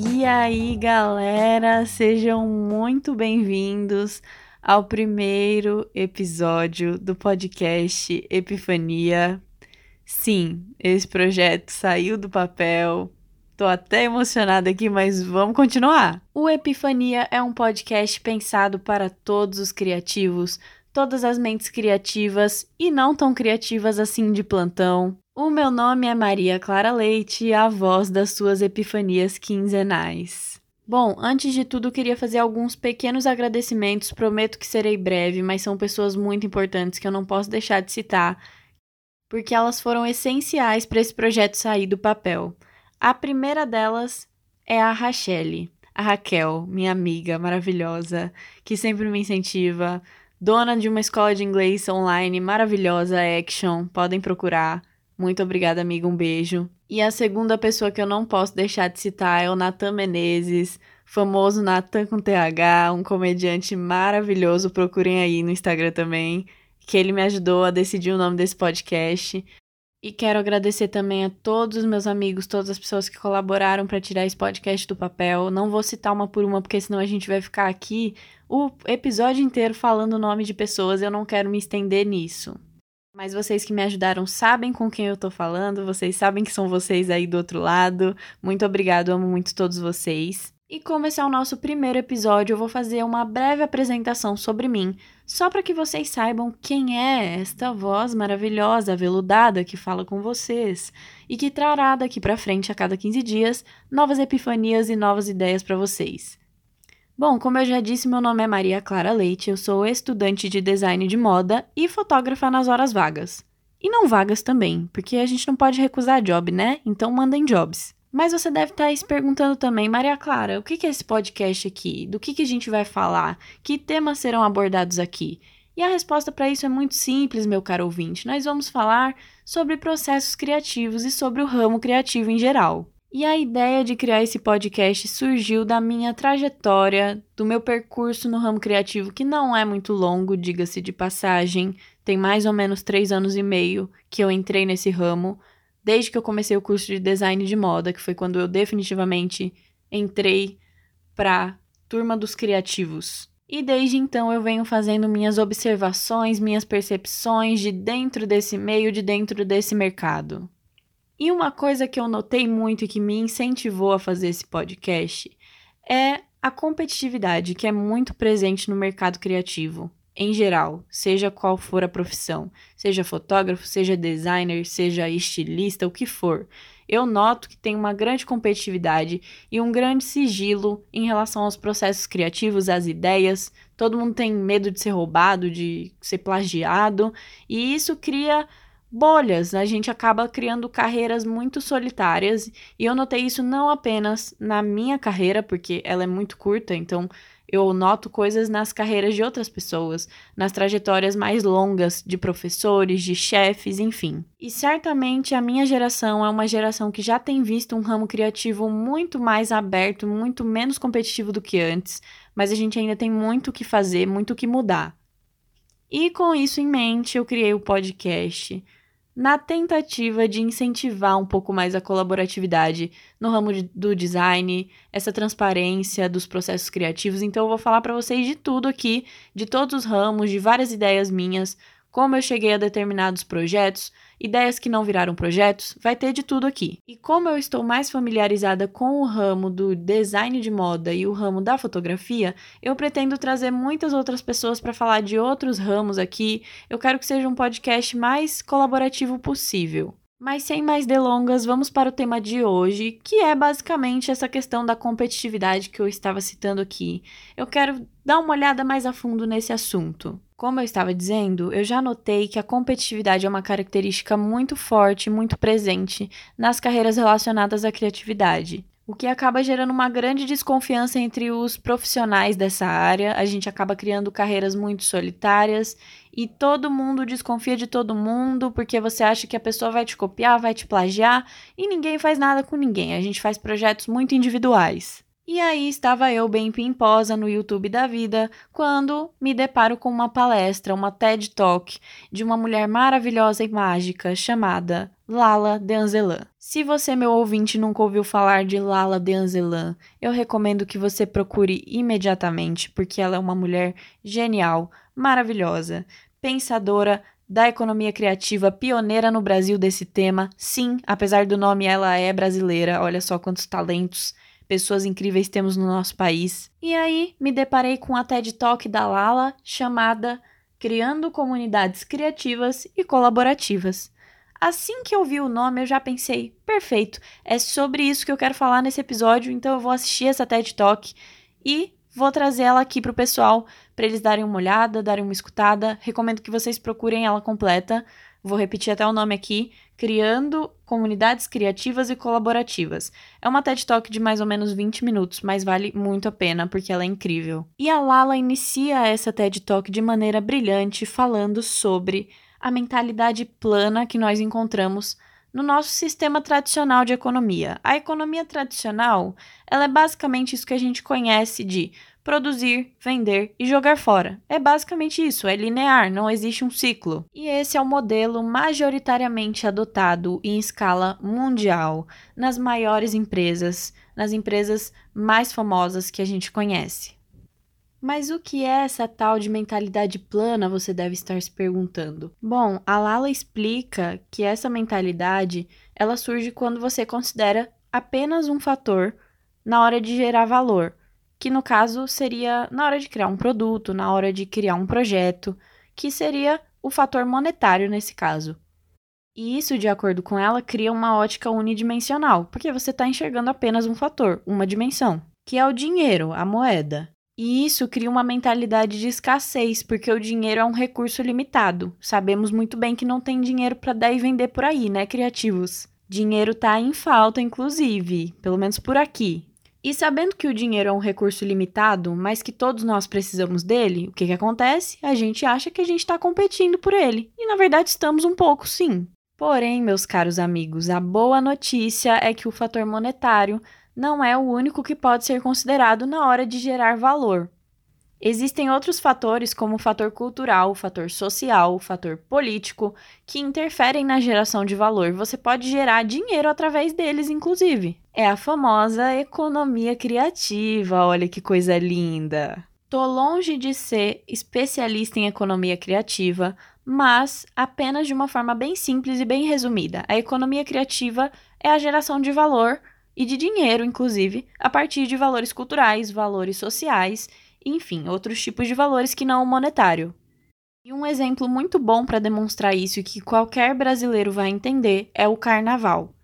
E aí, galera, sejam muito bem-vindos ao primeiro episódio do podcast Epifania. Sim, esse projeto saiu do papel. Tô até emocionada aqui, mas vamos continuar. O Epifania é um podcast pensado para todos os criativos, todas as mentes criativas e não tão criativas assim de plantão. O meu nome é Maria Clara Leite, a voz das suas epifanias quinzenais. Bom, antes de tudo, queria fazer alguns pequenos agradecimentos. Prometo que serei breve, mas são pessoas muito importantes que eu não posso deixar de citar, porque elas foram essenciais para esse projeto sair do papel. A primeira delas é a Rachelle, a Raquel, minha amiga maravilhosa, que sempre me incentiva, dona de uma escola de inglês online maravilhosa, Action, podem procurar. Muito obrigada, amiga. Um beijo. E a segunda pessoa que eu não posso deixar de citar é o Natan Menezes, famoso Natan com TH, um comediante maravilhoso. Procurem aí no Instagram também, que ele me ajudou a decidir o nome desse podcast. E quero agradecer também a todos os meus amigos, todas as pessoas que colaboraram para tirar esse podcast do papel. Não vou citar uma por uma, porque senão a gente vai ficar aqui o episódio inteiro falando o nome de pessoas. Eu não quero me estender nisso. Mas vocês que me ajudaram sabem com quem eu tô falando, vocês sabem que são vocês aí do outro lado. Muito obrigado, amo muito todos vocês. E como esse é o nosso primeiro episódio, eu vou fazer uma breve apresentação sobre mim, só para que vocês saibam quem é esta voz maravilhosa, aveludada que fala com vocês e que trará daqui para frente a cada 15 dias novas epifanias e novas ideias para vocês. Bom, como eu já disse, meu nome é Maria Clara Leite, eu sou estudante de design de moda e fotógrafa nas horas vagas. E não vagas também, porque a gente não pode recusar job, né? Então mandem jobs. Mas você deve estar se perguntando também, Maria Clara, o que é esse podcast aqui? Do que, a gente vai falar? Que temas serão abordados aqui? E a resposta para isso é muito simples, meu caro ouvinte. Nós vamos falar sobre processos criativos e sobre o ramo criativo em geral. E a ideia de criar esse podcast surgiu da minha trajetória, do meu percurso no ramo criativo, que não é muito longo, diga-se de passagem. Tem mais ou menos três anos e meio que eu entrei nesse ramo, desde que eu comecei o curso de design de moda, que foi quando eu definitivamente entrei para turma dos criativos. E desde então eu venho fazendo minhas observações, minhas percepções de dentro desse meio, de dentro desse mercado. E uma coisa que eu notei muito e que me incentivou a fazer esse podcast é a competitividade que é muito presente no mercado criativo, em geral, seja qual for a profissão, seja fotógrafo, seja designer, seja estilista, o que for. Eu noto que tem uma grande competitividade e um grande sigilo em relação aos processos criativos, às ideias. Todo mundo tem medo de ser roubado, de ser plagiado, e isso cria bolhas, a gente acaba criando carreiras muito solitárias, e eu notei isso não apenas na minha carreira, porque ela é muito curta, então eu noto coisas nas carreiras de outras pessoas, nas trajetórias mais longas de professores, de chefes, enfim. E certamente a minha geração é uma geração que já tem visto um ramo criativo muito mais aberto, muito menos competitivo do que antes, mas a gente ainda tem muito o que fazer, muito o que mudar. E com isso em mente, eu criei o podcast na tentativa de incentivar um pouco mais a colaboratividade no ramo de, do design, essa transparência dos processos criativos. Então, eu vou falar para vocês de tudo aqui, de todos os ramos, de várias ideias minhas, como eu cheguei a determinados projetos, ideias que não viraram projetos, vai ter de tudo aqui. E como eu estou mais familiarizada com o ramo do design de moda e o ramo da fotografia, eu pretendo trazer muitas outras pessoas para falar de outros ramos aqui. Eu quero que seja um podcast mais colaborativo possível. Mas sem mais delongas, vamos para o tema de hoje, que é basicamente essa questão da competitividade que eu estava citando aqui. Eu quero dar uma olhada mais a fundo nesse assunto. Como eu estava dizendo, eu já notei que a competitividade é uma característica muito forte, muito presente nas carreiras relacionadas à criatividade, o que acaba gerando uma grande desconfiança entre os profissionais dessa área. A gente acaba criando carreiras muito solitárias e todo mundo desconfia de todo mundo porque você acha que a pessoa vai te copiar, vai te plagiar e ninguém faz nada com ninguém. A gente faz projetos muito individuais. E aí estava eu bem pimposa no YouTube da vida quando me deparo com uma palestra, uma TED Talk de uma mulher maravilhosa e mágica chamada Lala de Anzelan. Se você, meu ouvinte, nunca ouviu falar de Lala de Anzelan, eu recomendo que você procure imediatamente, porque ela é uma mulher genial, maravilhosa, pensadora da economia criativa, pioneira no Brasil desse tema. Sim, apesar do nome, ela é brasileira. Olha só quantos talentos pessoas incríveis temos no nosso país. E aí me deparei com a TED Talk da Lala chamada Criando Comunidades Criativas e Colaborativas. Assim que eu vi o nome, eu já pensei, perfeito, é sobre isso que eu quero falar nesse episódio, então eu vou assistir essa TED Talk e vou trazer ela aqui pro pessoal para eles darem uma olhada, darem uma escutada. Recomendo que vocês procurem ela completa. Vou repetir até o nome aqui: Criando Comunidades Criativas e Colaborativas. É uma TED Talk de mais ou menos 20 minutos, mas vale muito a pena porque ela é incrível. E a Lala inicia essa TED Talk de maneira brilhante, falando sobre a mentalidade plana que nós encontramos no nosso sistema tradicional de economia. A economia tradicional, ela é basicamente isso que a gente conhece de produzir, vender e jogar fora. É basicamente isso, é linear, não existe um ciclo. E esse é o modelo majoritariamente adotado em escala mundial nas maiores empresas, nas empresas mais famosas que a gente conhece. Mas o que é essa tal de mentalidade plana, você deve estar se perguntando. Bom, a Lala explica que essa mentalidade, ela surge quando você considera apenas um fator na hora de gerar valor, que no caso seria na hora de criar um produto, na hora de criar um projeto, que seria o fator monetário nesse caso. E isso, de acordo com ela, cria uma ótica unidimensional, porque você está enxergando apenas um fator, uma dimensão, que é o dinheiro, a moeda. E isso cria uma mentalidade de escassez, porque o dinheiro é um recurso limitado. Sabemos muito bem que não tem dinheiro para dar e vender por aí, né, criativos? Dinheiro tá em falta, inclusive, pelo menos por aqui. E sabendo que o dinheiro é um recurso limitado, mas que todos nós precisamos dele, o que, que acontece? A gente acha que a gente está competindo por ele. E na verdade estamos um pouco, sim. Porém, meus caros amigos, a boa notícia é que o fator monetário não é o único que pode ser considerado na hora de gerar valor. Existem outros fatores, como o fator cultural, o fator social, o fator político, que interferem na geração de valor. Você pode gerar dinheiro através deles, inclusive. É a famosa economia criativa. Olha que coisa linda! Tô longe de ser especialista em economia criativa, mas apenas de uma forma bem simples e bem resumida. A economia criativa é a geração de valor e de dinheiro, inclusive, a partir de valores culturais, valores sociais, enfim, outros tipos de valores que não o monetário. E um exemplo muito bom para demonstrar isso e que qualquer brasileiro vai entender é o carnaval.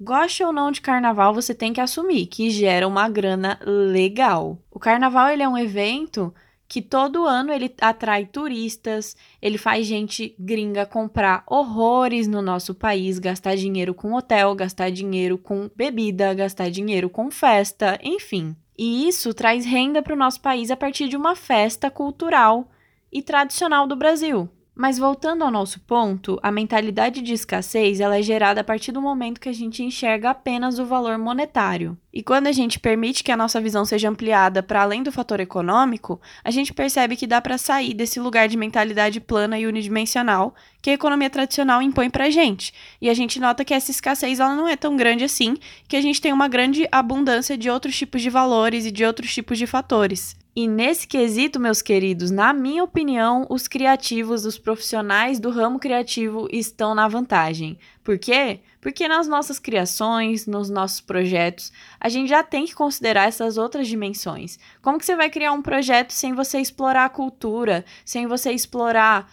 Goste ou não de carnaval, você tem que assumir que gera uma grana legal. O carnaval ele é um evento que todo ano ele atrai turistas, ele faz gente gringa comprar horrores no nosso país, gastar dinheiro com hotel, gastar dinheiro com bebida, gastar dinheiro com festa, enfim. E isso traz renda para o nosso país a partir de uma festa cultural e tradicional do Brasil. Mas voltando ao nosso ponto, a mentalidade de escassez ela é gerada a partir do momento que a gente enxerga apenas o valor monetário. E quando a gente permite que a nossa visão seja ampliada para além do fator econômico, a gente percebe que dá para sair desse lugar de mentalidade plana e unidimensional que a economia tradicional impõe para a gente. E a gente nota que essa escassez ela não é tão grande assim, que a gente tem uma grande abundância de outros tipos de valores e de outros tipos de fatores. E nesse quesito, meus queridos, na minha opinião, os criativos, os profissionais do ramo criativo estão na vantagem. Por quê? Porque nas nossas criações, nos nossos projetos, a gente já tem que considerar essas outras dimensões. Como que você vai criar um projeto sem você explorar a cultura, sem você explorar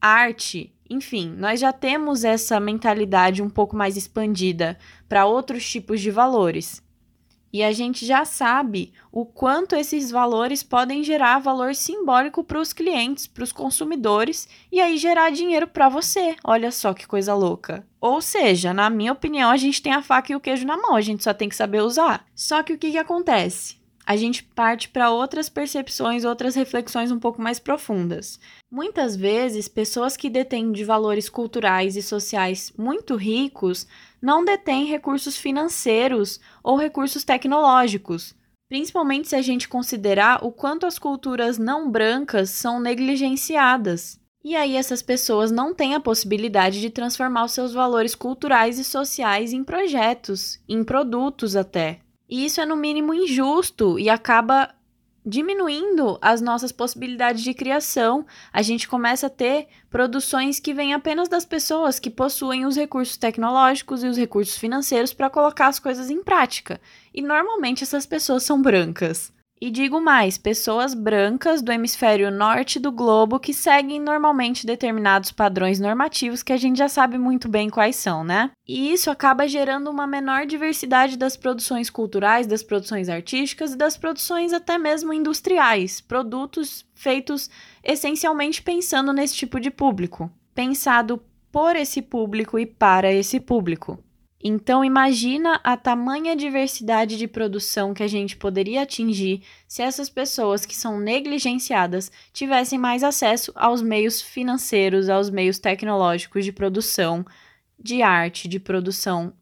arte? Enfim, nós já temos essa mentalidade um pouco mais expandida para outros tipos de valores. E a gente já sabe o quanto esses valores podem gerar valor simbólico para os clientes, para os consumidores e aí gerar dinheiro para você. Olha só que coisa louca. Ou seja, na minha opinião, a gente tem a faca e o queijo na mão, a gente só tem que saber usar. Só que o que, que acontece? A gente parte para outras percepções, outras reflexões um pouco mais profundas. Muitas vezes, pessoas que detêm de valores culturais e sociais muito ricos não detêm recursos financeiros ou recursos tecnológicos. principalmente se a gente considerar o quanto as culturas não brancas são negligenciadas. E aí essas pessoas não têm a possibilidade de transformar os seus valores culturais e sociais em projetos, em produtos até. E isso é no mínimo injusto e acaba diminuindo as nossas possibilidades de criação. A gente começa a ter produções que vêm apenas das pessoas que possuem os recursos tecnológicos e os recursos financeiros para colocar as coisas em prática. E normalmente essas pessoas são brancas. E digo mais, pessoas brancas do hemisfério norte do globo que seguem normalmente determinados padrões normativos que a gente já sabe muito bem quais são, né? E isso acaba gerando uma menor diversidade das produções culturais, das produções artísticas e das produções até mesmo industriais, produtos feitos essencialmente pensando nesse tipo de público, pensado por esse público e para esse público. Então imagina a tamanha diversidade de produção que a gente poderia atingir se essas pessoas que são negligenciadas tivessem mais acesso aos meios financeiros, aos meios tecnológicos de produção, de arte, de produção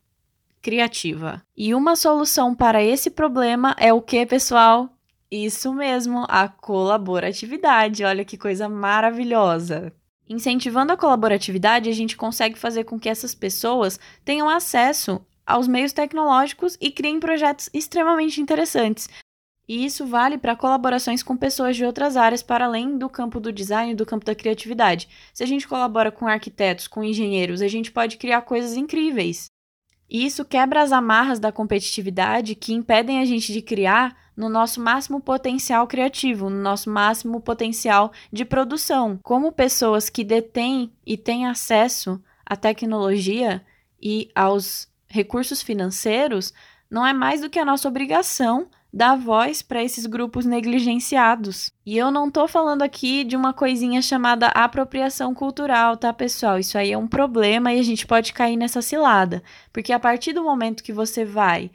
criativa. E uma solução para esse problema é o que, pessoal? Isso mesmo, a colaboratividade. Olha que coisa maravilhosa. Incentivando a colaboratividade, a gente consegue fazer com que essas pessoas tenham acesso aos meios tecnológicos e criem projetos extremamente interessantes. E isso vale para colaborações com pessoas de outras áreas para além do campo do design e do campo da criatividade. Se a gente colabora com arquitetos, com engenheiros, a gente pode criar coisas incríveis. E isso quebra as amarras da competitividade que impedem a gente de criar no nosso máximo potencial criativo, no nosso máximo potencial de produção. Como pessoas que detêm e têm acesso à tecnologia e aos recursos financeiros, não é mais do que a nossa obrigação dar voz para esses grupos negligenciados. E eu não estou falando aqui de uma coisinha chamada apropriação cultural, tá, pessoal? Isso aí é um problema e a gente pode cair nessa cilada, porque a partir do momento que você vai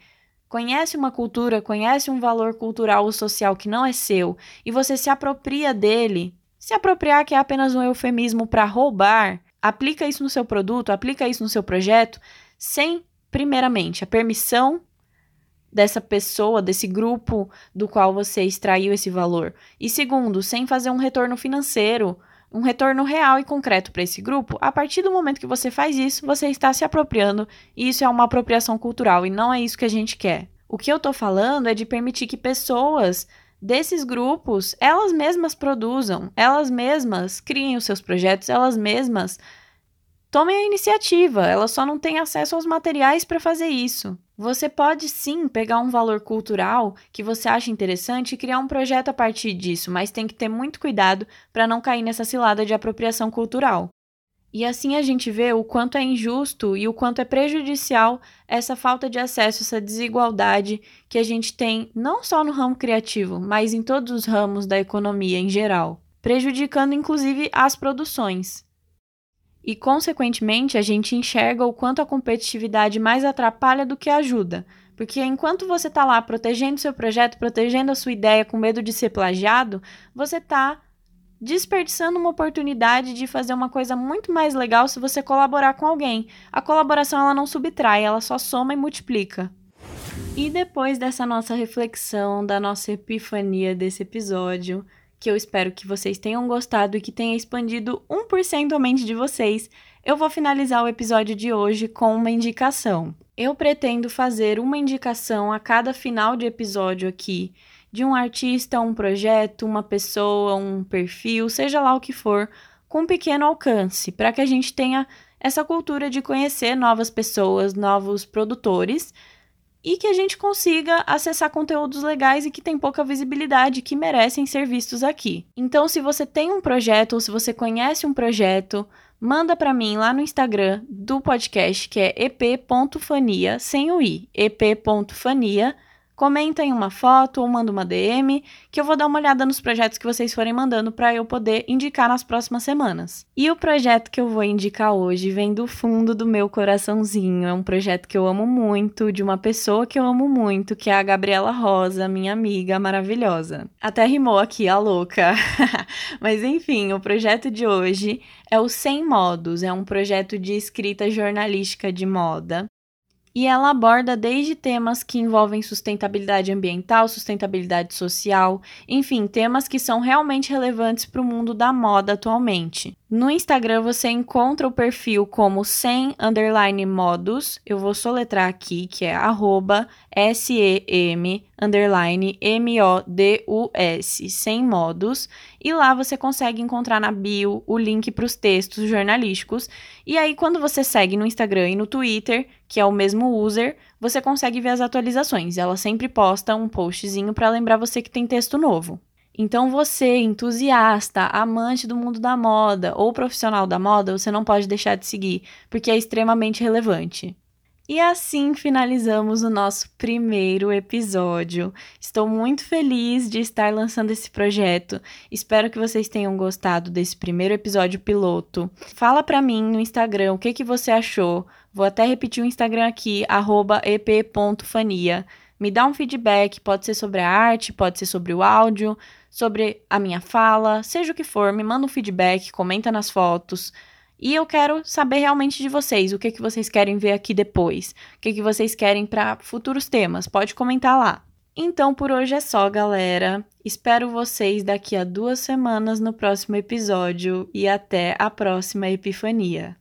conhece uma cultura, conhece um valor cultural ou social que não é seu e você se apropria dele, se apropriar que é apenas um eufemismo para roubar, aplica isso no seu produto, aplica isso no seu projeto, sem, primeiramente, a permissão dessa pessoa, desse grupo do qual você extraiu esse valor. E segundo, sem fazer um retorno financeiro, um retorno real e concreto para esse grupo, a partir do momento que você faz isso, você está se apropriando e isso é uma apropriação cultural e não é isso que a gente quer. O que eu estou falando é de permitir que pessoas desses grupos, elas mesmas produzam, elas mesmas criem os seus projetos, elas mesmas tomem a iniciativa, elas só não têm acesso aos materiais para fazer isso. Você pode sim pegar um valor cultural que você acha interessante e criar um projeto a partir disso, mas tem que ter muito cuidado para não cair nessa cilada de apropriação cultural. E assim a gente vê o quanto é injusto e o quanto é prejudicial essa falta de acesso, essa desigualdade que a gente tem não só no ramo criativo, mas em todos os ramos da economia em geral, prejudicando inclusive as produções. E, consequentemente, a gente enxerga o quanto a competitividade mais atrapalha do que ajuda. Porque enquanto você está lá protegendo seu projeto, protegendo a sua ideia com medo de ser plagiado, você está desperdiçando uma oportunidade de fazer uma coisa muito mais legal se você colaborar com alguém. A colaboração ela não subtrai, ela só soma e multiplica. E depois dessa nossa reflexão, da nossa epifania desse episódio, que eu espero que vocês tenham gostado e que tenha expandido 1% a mente de vocês, eu vou finalizar o episódio de hoje com uma indicação. Eu pretendo fazer uma indicação a cada final de episódio aqui de um artista, um projeto, uma pessoa, um perfil, seja lá o que for, com um pequeno alcance, para que a gente tenha essa cultura de conhecer novas pessoas, novos produtores e que a gente consiga acessar conteúdos legais e que tem pouca visibilidade que merecem ser vistos aqui. Então, se você tem um projeto ou se você conhece um projeto, manda para mim lá no Instagram do podcast, que é ep.fania, sem o i, ep.fania, Comenta em uma foto ou manda uma DM, que eu vou dar uma olhada nos projetos que vocês forem mandando para eu poder indicar nas próximas semanas. E o projeto que eu vou indicar hoje vem do fundo do meu coraçãozinho. É um projeto que eu amo muito, de uma pessoa que eu amo muito, que é a Gabriela Rosa, minha amiga maravilhosa. Até rimou aqui, a louca. Mas enfim, o projeto de hoje é o Sem Modos, é um projeto de escrita jornalística de moda e ela aborda desde temas que envolvem sustentabilidade ambiental, sustentabilidade social, enfim, temas que são realmente relevantes para o mundo da moda atualmente. No Instagram você encontra o perfil como sem underline modus. Eu vou soletrar aqui, que é arroba S-E-M underline M-O-D-U-S, sem modus. E lá você consegue encontrar na bio o link para os textos jornalísticos. E aí, quando você segue no Instagram e no Twitter, que é o mesmo user, você consegue ver as atualizações. Ela sempre posta um postzinho para lembrar você que tem texto novo. Então, você, entusiasta, amante do mundo da moda ou profissional da moda, você não pode deixar de seguir, porque é extremamente relevante. E assim finalizamos o nosso primeiro episódio. Estou muito feliz de estar lançando esse projeto. Espero que vocês tenham gostado desse primeiro episódio piloto. Fala para mim no Instagram o que, que você achou. Vou até repetir o Instagram aqui, ep.fania. Me dá um feedback, pode ser sobre a arte, pode ser sobre o áudio, sobre a minha fala, seja o que for, me manda um feedback, comenta nas fotos. E eu quero saber realmente de vocês, o que, que vocês querem ver aqui depois, o que, que vocês querem para futuros temas, pode comentar lá. Então por hoje é só, galera. Espero vocês daqui a duas semanas no próximo episódio e até a próxima Epifania.